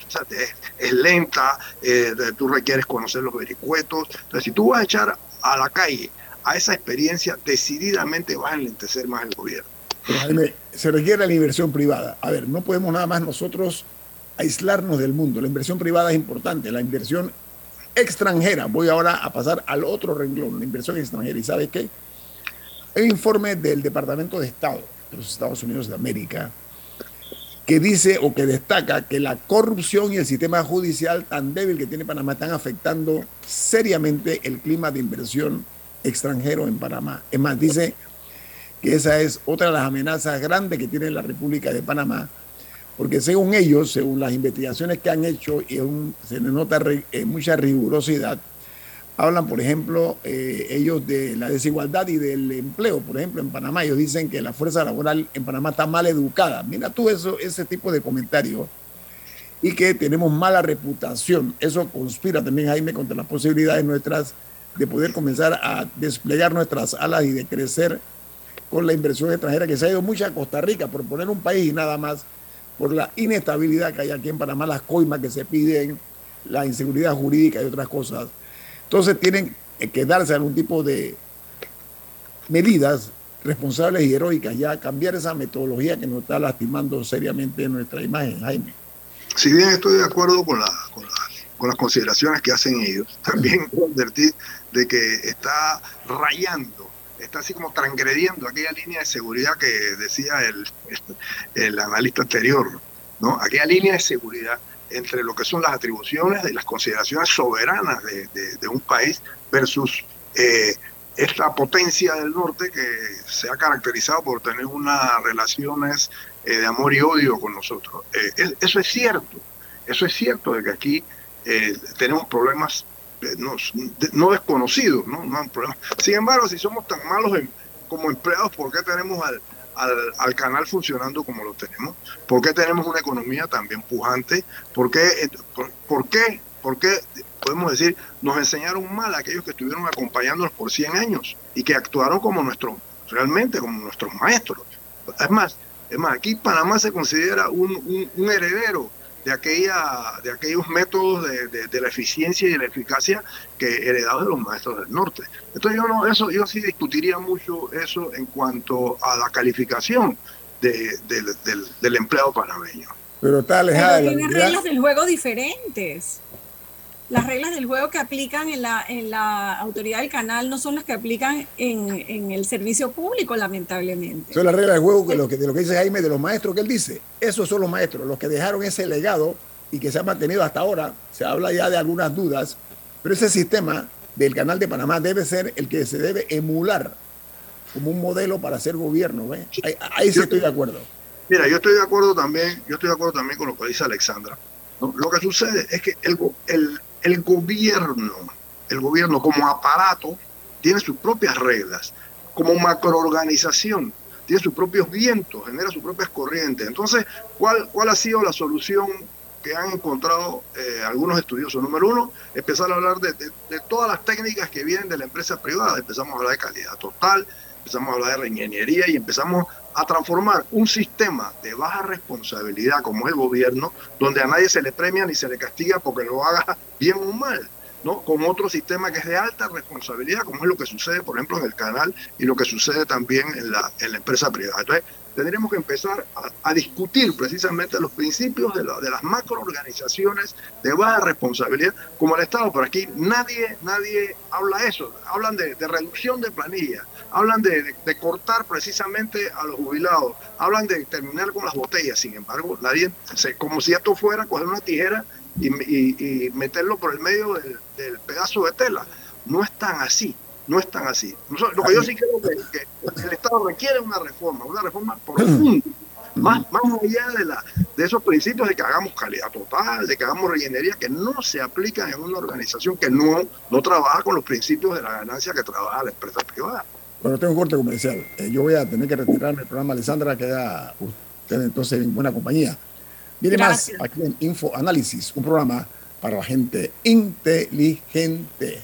Es, lenta, eh, tú requieres conocer los vericuetos. Entonces, si tú vas a echar a la calle a esa experiencia, decididamente va a enlentecer más el gobierno. Pero se requiere la inversión privada. A ver, no podemos nada más nosotros aislarnos del mundo. La inversión privada es importante, la inversión extranjera. Voy ahora a pasar al otro renglón, la inversión extranjera. ¿Y sabe qué? Un informe del Departamento de Estado de los Estados Unidos de América que dice o que destaca que la corrupción y el sistema judicial tan débil que tiene Panamá están afectando seriamente el clima de inversión extranjero en Panamá. Es más, dice que esa es otra de las amenazas grandes que tiene la República de Panamá, porque según ellos, según las investigaciones que han hecho, y se les nota re, eh, mucha rigurosidad, hablan, por ejemplo, eh, ellos de la desigualdad y del empleo, por ejemplo, en Panamá, ellos dicen que la fuerza laboral en Panamá está mal educada. Mira tú eso, ese tipo de comentarios y que tenemos mala reputación. Eso conspira también, Jaime, contra las posibilidades nuestras de poder comenzar a desplegar nuestras alas y de crecer con la inversión extranjera que se ha ido mucho a Costa Rica, por poner un país y nada más, por la inestabilidad que hay aquí en Panamá, las coimas que se piden, la inseguridad jurídica y otras cosas. Entonces tienen que darse algún tipo de medidas responsables y heroicas, ya cambiar esa metodología que nos está lastimando seriamente nuestra imagen, Jaime. Si bien estoy de acuerdo con, la, con, la, con las consideraciones que hacen ellos, también advertir de que está rayando, está así como transgrediendo aquella línea de seguridad que decía el, el analista anterior, ¿no? Aquella línea de seguridad entre lo que son las atribuciones y las consideraciones soberanas de, de, un país versus eh, esta potencia del norte que se ha caracterizado por tener unas relaciones eh, de amor y odio con nosotros. Eh, eso es cierto, eso es cierto de que aquí eh, tenemos problemas no, no desconocidos, ¿no? no hay problema. Sin embargo, si somos tan malos en, como empleados, ¿por qué tenemos al, al, al, canal funcionando como lo tenemos? ¿Por qué tenemos una economía tan bien pujante? ¿Por qué, por, por qué, por qué podemos decir, nos enseñaron mal a aquellos que estuvieron acompañándonos por 100 años y que actuaron como nuestros, realmente como nuestros maestros? Es más, es más, aquí Panamá se considera un, un heredero de, aquella, de aquellos métodos de, de, de, la eficiencia y de la eficacia que heredados de los maestros del norte. Entonces yo no, eso, yo sí discutiría mucho eso en cuanto a la calificación de, del, del empleado panameño. Pero está alejada Pero tiene reglas del juego diferentes las reglas del juego que aplican en la, en la autoridad del canal no son las que aplican en, en el servicio público, lamentablemente. Son las reglas del juego que lo que, de lo que dice Jaime, de los maestros que él dice. Esos son los maestros, los que dejaron ese legado y que se ha mantenido hasta ahora. Se habla ya de algunas dudas, pero ese sistema del canal de Panamá debe ser el que se debe emular como un modelo para hacer gobierno. ¿eh? Ahí, ahí sí estoy de acuerdo. Mira, yo estoy de acuerdo también, yo estoy de acuerdo también con lo que dice Alexandra. ¿no? Lo que sucede es que el, el, el gobierno, el gobierno como aparato, tiene sus propias reglas. Como macroorganización, tiene sus propios vientos, genera sus propias corrientes. Entonces, ¿cuál, cuál ha sido la solución que han encontrado eh, algunos estudiosos? Número uno, empezar a hablar de, todas las técnicas que vienen de la empresa privada. Empezamos a hablar de calidad total, empezamos a hablar de reingeniería y empezamos a transformar un sistema de baja responsabilidad como es el gobierno, donde a nadie se le premia ni se le castiga porque lo haga bien o mal. ¿no? con otro sistema que es de alta responsabilidad, como es lo que sucede, por ejemplo, en el canal y lo que sucede también en la, en la empresa privada. Entonces, tendríamos que empezar a, discutir precisamente los principios de, de las macroorganizaciones de baja responsabilidad, como el Estado. Por aquí nadie, nadie habla eso. Hablan de, reducción de planilla, hablan de, cortar precisamente a los jubilados, hablan de terminar con las botellas. Sin embargo, nadie, como si esto fuera coger una tijera y, meterlo por el medio del, pedazo de tela. No es tan así, no es tan así. Lo que yo sí creo que, que el Estado requiere una reforma, una reforma profunda, más, más allá de, la, de esos principios de que hagamos calidad total, de que hagamos rellenería, que no se aplican en una organización que no, no trabaja con los principios de la ganancia que trabaja la empresa privada. Bueno, tengo un corte comercial. Eh, yo voy a tener que retirarme del programa, Alessandra, queda usted entonces en buena compañía. Viene más aquí en Info Análisis, un programa para la gente inteligente.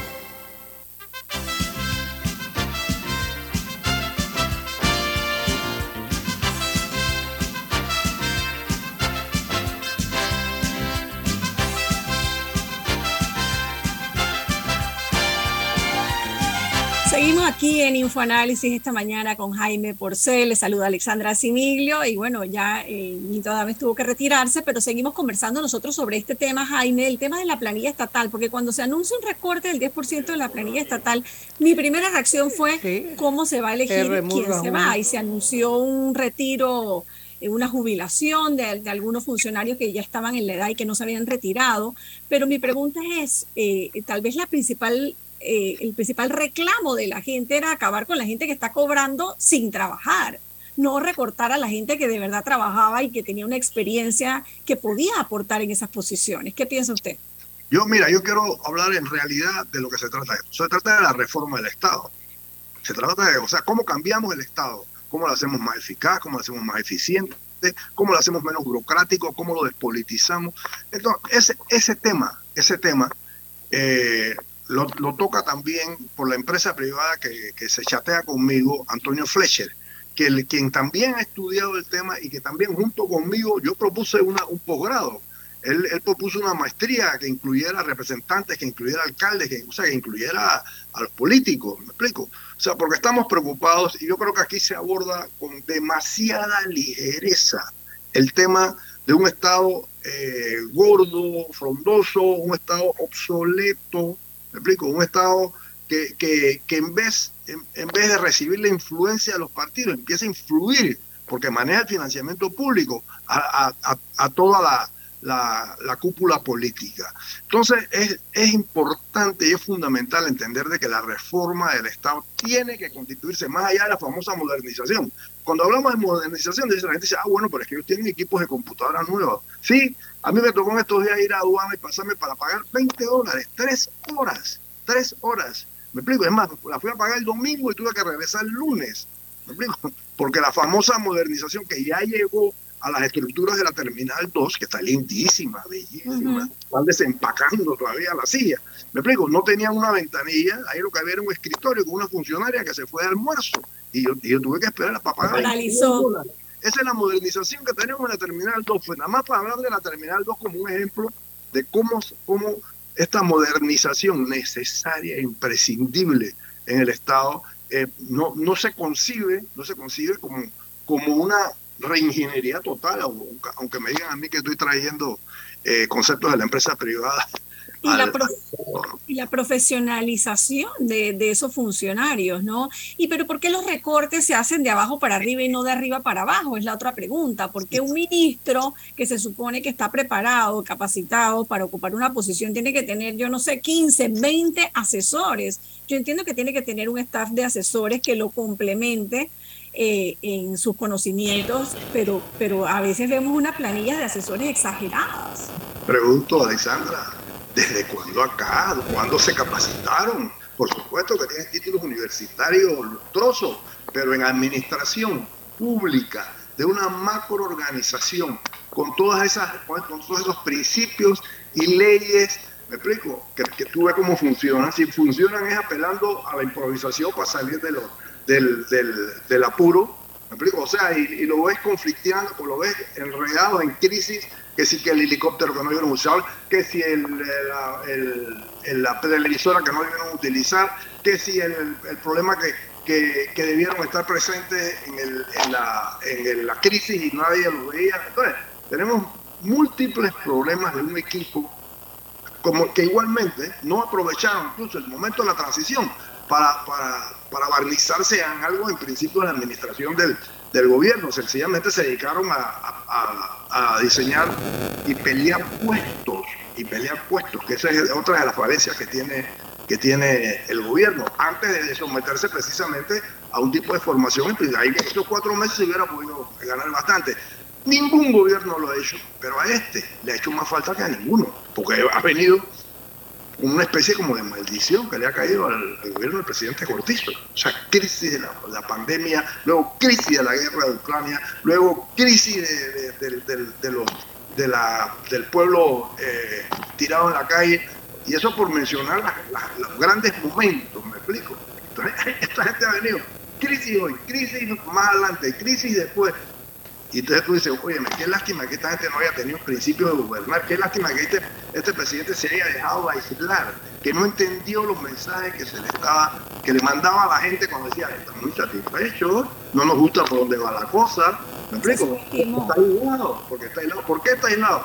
Infoanálisis esta mañana con Jaime Porcel, le saluda Alexandra Simiglio y bueno, ya eh, toda vez tuvo que retirarse, pero seguimos conversando nosotros sobre este tema, Jaime, el tema de la planilla estatal, porque cuando se anuncia un recorte del 10% de la planilla estatal, mi primera reacción fue cómo se va a elegir quién se va y se anunció un retiro eh, una jubilación de, algunos funcionarios que ya estaban en la edad y que no se habían retirado. Pero mi pregunta es, eh, tal vez la principal eh, el principal reclamo de la gente era acabar con la gente que está cobrando sin trabajar, no recortar a la gente que de verdad trabajaba y que tenía una experiencia que podía aportar en esas posiciones. ¿Qué piensa usted? Yo, mira, yo quiero hablar en realidad de lo que se trata esto. Se trata de la reforma del Estado. Se trata de, o sea, cómo cambiamos el Estado, cómo lo hacemos más eficaz, cómo lo hacemos más eficiente, cómo lo hacemos menos burocrático, cómo lo despolitizamos. Entonces, ese, ese tema, ese tema, eh, lo, toca también por la empresa privada que, se chatea conmigo, Antonio Fletcher, que quien también ha estudiado el tema y que también junto conmigo yo propuse una, un posgrado. Él, propuso una maestría que incluyera representantes, que incluyera alcaldes, que, o sea, que incluyera a, los políticos, ¿me explico? O sea, porque estamos preocupados y yo creo que aquí se aborda con demasiada ligereza el tema de un Estado eh, gordo, frondoso, un Estado obsoleto, me explico, un Estado que, que, que en, vez, en, vez de recibir la influencia de los partidos, empieza a influir, porque maneja el financiamiento público a, a, a toda la, la, la, cúpula política. Entonces es, es, importante y es fundamental entender de que la reforma del Estado tiene que constituirse más allá de la famosa modernización. Cuando hablamos de modernización, la gente dice, ah, bueno, pero es que ellos tienen equipos de computadoras nuevos. Sí, a mí me tocó en estos días ir a aduana y pasarme para pagar 20 dólares, tres horas, tres horas. Me explico, es más, la fui a pagar el domingo y tuve que regresar el lunes. ¿Me explico? Porque la famosa modernización que ya llegó a las estructuras de la Terminal 2, que está lindísima, bellísima, están desempacando todavía la silla. Me explico, no tenían una ventanilla, ahí lo que había era un escritorio con una funcionaria que se fue de almuerzo y yo, yo tuve que esperar para pagar. Esa es la modernización que tenemos en la Terminal 2. Pues nada más para hablar de la Terminal 2 como un ejemplo de cómo, cómo esta modernización necesaria e imprescindible en el Estado eh, no, no se concibe, no se concibe como, como una reingeniería total, aunque me digan a mí que estoy trayendo eh, conceptos de la empresa privada y la, y la profesionalización de, de, esos funcionarios, ¿no? Y pero ¿por qué los recortes se hacen de abajo para arriba y no de arriba para abajo? Es la otra pregunta. ¿Por qué un ministro que se supone que está preparado, capacitado para ocupar una posición, tiene que tener, yo no sé, 15, 20 asesores? Yo entiendo que tiene que tener un staff de asesores que lo complemente eh, en sus conocimientos, pero, pero a veces vemos una planilla de asesores exageradas. Pregunto, Alexandra, ¿Desde cuándo acá? ¿Cuándo se capacitaron? Por supuesto que tienen títulos universitarios lustrosos, pero en administración pública de una macroorganización con todas esas, con todos esos principios y leyes, me explico, que, que tú ves cómo funcionan. Si funcionan es apelando a la improvisación para salir de lo, del, del, del apuro, me explico, o sea, y, y lo ves conflicteando, o lo ves enredado en crisis que si que el helicóptero que no debieron usar, que si el, el, el, la televisora que no debieron utilizar, que si el, el problema que, que, que, debieron estar presentes en, el, en, la, en la crisis y nadie lo veía. Entonces, tenemos múltiples problemas de un equipo como que igualmente no aprovecharon incluso el momento de la transición para, para, para barnizarse en algo en principio de la administración del, del gobierno, sencillamente se dedicaron a, diseñar y pelear puestos, y pelear puestos, que esa es otra de las falencias que tiene, que tiene el gobierno, antes de someterse precisamente a un tipo de formación, ahí en estos cuatro meses se hubiera podido ganar bastante. Ningún gobierno lo ha hecho, pero a este le ha hecho más falta que a ninguno, porque ha venido una especie como de maldición que le ha caído al, gobierno del presidente Cortizo. O sea, crisis de la, pandemia, luego crisis de la guerra de Ucrania, luego crisis de, los, la, del pueblo eh, tirado en la calle, y eso por mencionar los grandes momentos, me explico. Entonces, [laughs] esta gente ha venido crisis hoy, crisis más adelante, crisis después. Y entonces tú dices, oye, qué lástima que esta gente no haya tenido principio de gobernar, qué lástima que este, este presidente se haya dejado aislar, que no entendió los mensajes que se le estaba, que le mandaba a la gente cuando decía, estamos muy satisfechos, no nos gusta por dónde va la cosa. ¿Me explico? Está aislado, porque está aislado. ¿Por qué está aislado?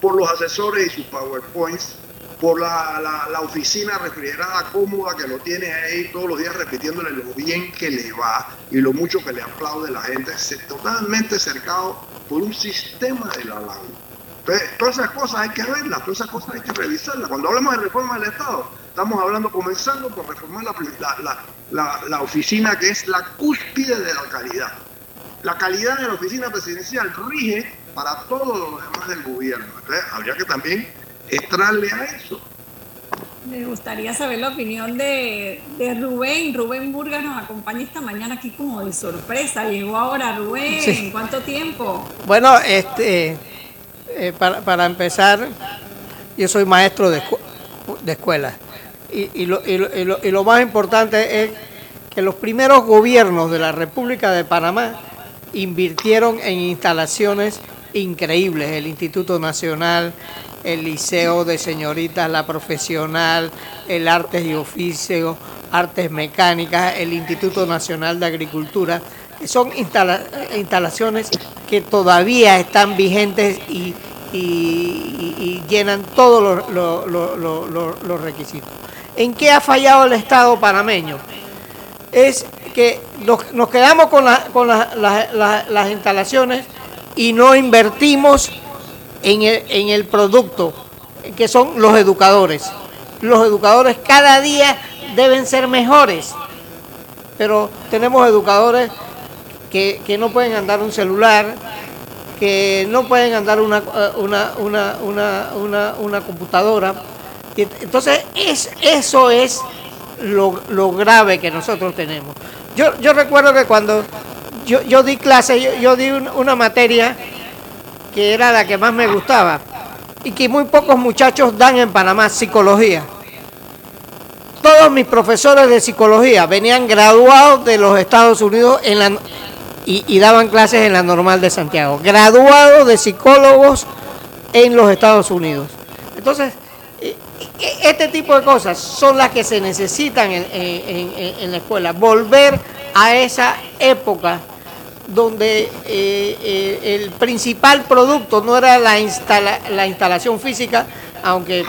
Por los asesores y sus PowerPoints por la, la, oficina refrigerada cómoda que lo tiene ahí todos los días repitiéndole lo bien que le va y lo mucho que le aplaude la gente, totalmente cercado por un sistema de la Entonces, todas esas cosas hay que verlas, todas esas cosas hay que revisarlas. Cuando hablamos de reforma del Estado, estamos hablando, comenzando por reformar la, la, la oficina que es la cúspide de la calidad. La calidad de la oficina presidencial rige para todos los demás del gobierno. Entonces, habría que también entrarle a eso. Me gustaría saber la opinión de, Rubén. Rubén Burgas nos acompaña esta mañana aquí como de sorpresa. Llegó ahora Rubén. ¿En ¿Cuánto tiempo? Bueno, este, eh, para, empezar, yo soy maestro de, de escuela. Y, lo, y, lo, y lo más importante es que los primeros gobiernos de la República de Panamá invirtieron en instalaciones increíbles. El Instituto Nacional, el Liceo de Señoritas, la Profesional, el Artes y Oficio, Artes Mecánicas, el Instituto Nacional de Agricultura, son instalaciones que todavía están vigentes y, llenan todos los requisitos. ¿En qué ha fallado el Estado panameño? Es que nos, quedamos con, con las instalaciones y no invertimos en el, en el producto, que son los educadores. Los educadores cada día deben ser mejores, pero tenemos educadores que, que no pueden andar un celular, que no pueden andar una, una, una, una, una computadora. Entonces, es, eso es lo, lo, grave que nosotros tenemos. Yo, yo recuerdo que cuando yo, yo di clase, yo, yo di una materia que era la que más me gustaba y que muy pocos muchachos dan en Panamá, psicología. Todos mis profesores de psicología venían graduados de los Estados Unidos en la, y, daban clases en la normal de Santiago, graduados de psicólogos en los Estados Unidos. Entonces, e, e, este tipo de cosas son las que se necesitan en, la escuela. Volver a esa época donde eh, eh, el principal producto no era la, la instalación física, aunque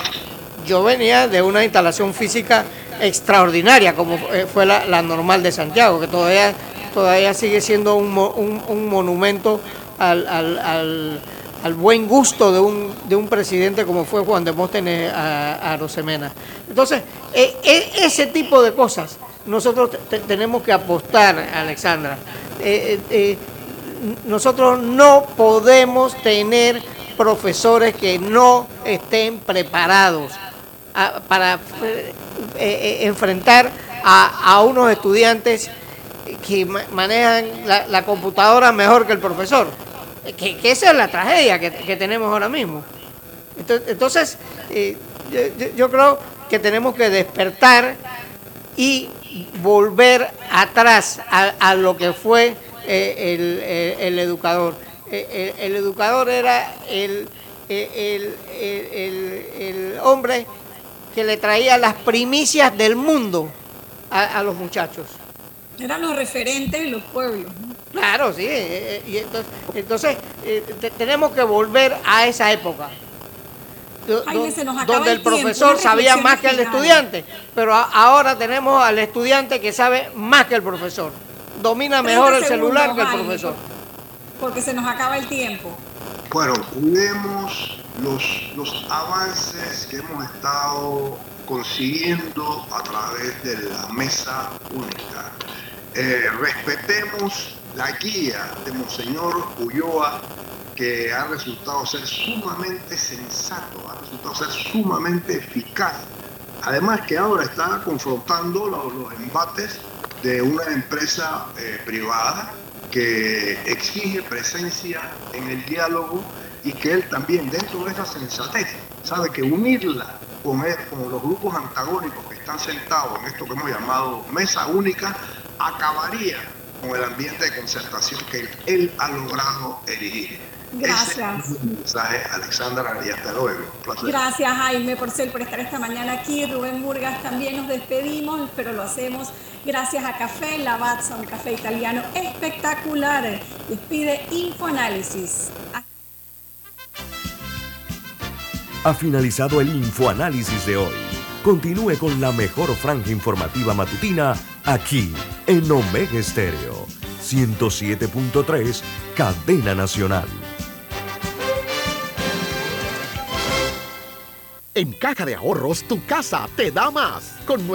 yo venía de una instalación física extraordinaria, como eh, fue la, normal de Santiago, que todavía todavía sigue siendo un, un, monumento al, al, al, buen gusto de un, de un presidente como fue Juan de Móstenes a, a Rosemena. Entonces, e, e, ese tipo de cosas nosotros tenemos que apostar, Alexandra. Eh, eh, eh, nosotros no podemos tener profesores que no estén preparados para enfrentar a, unos estudiantes que manejan la, computadora mejor que el profesor. Que, esa es la tragedia que, tenemos ahora mismo. Entonces, yo, creo que tenemos que despertar y volver atrás a, lo que fue eh, el, educador. Eh, el, educador era el, el, hombre que le traía las primicias del mundo a los muchachos. Eran los referentes de los pueblos. Claro, sí. Eh, eh, y entonces, eh, tenemos que volver a esa época. Donde el, profesor sabía más que el estudiante, pero ahora tenemos al estudiante que sabe más que el profesor. Domina mejor el celular que el profesor. Porque se nos acaba el tiempo. Bueno, cuidemos los, los avances que hemos estado consiguiendo a través de la mesa única. Eh, respetemos la guía de Monseñor Ulloa, que ha resultado ser sumamente sensato, ha resultado ser sumamente eficaz. Además que ahora está confrontando los, embates de una empresa eh, privada que exige presencia en el diálogo y que él también, dentro de esa sensatez, sabe que unirla con, él, con los grupos antagónicos que están sentados en esto que hemos llamado mesa única, acabaría con el ambiente de concertación que él ha logrado erigir. Gracias. mensaje, Alexandra, y hasta luego. Gracias, Jaime, por ser, por estar esta mañana aquí. Rubén Burgas, también nos despedimos, pero lo hacemos gracias a Café Lavazza, un café italiano espectacular. Despide Infoanálisis. Ha finalizado el Infoanálisis de hoy. Continúe con la mejor franja informativa matutina aquí en Omega Estéreo 107.3, Cadena Nacional. En Caja de Ahorros, tu casa te da más. Con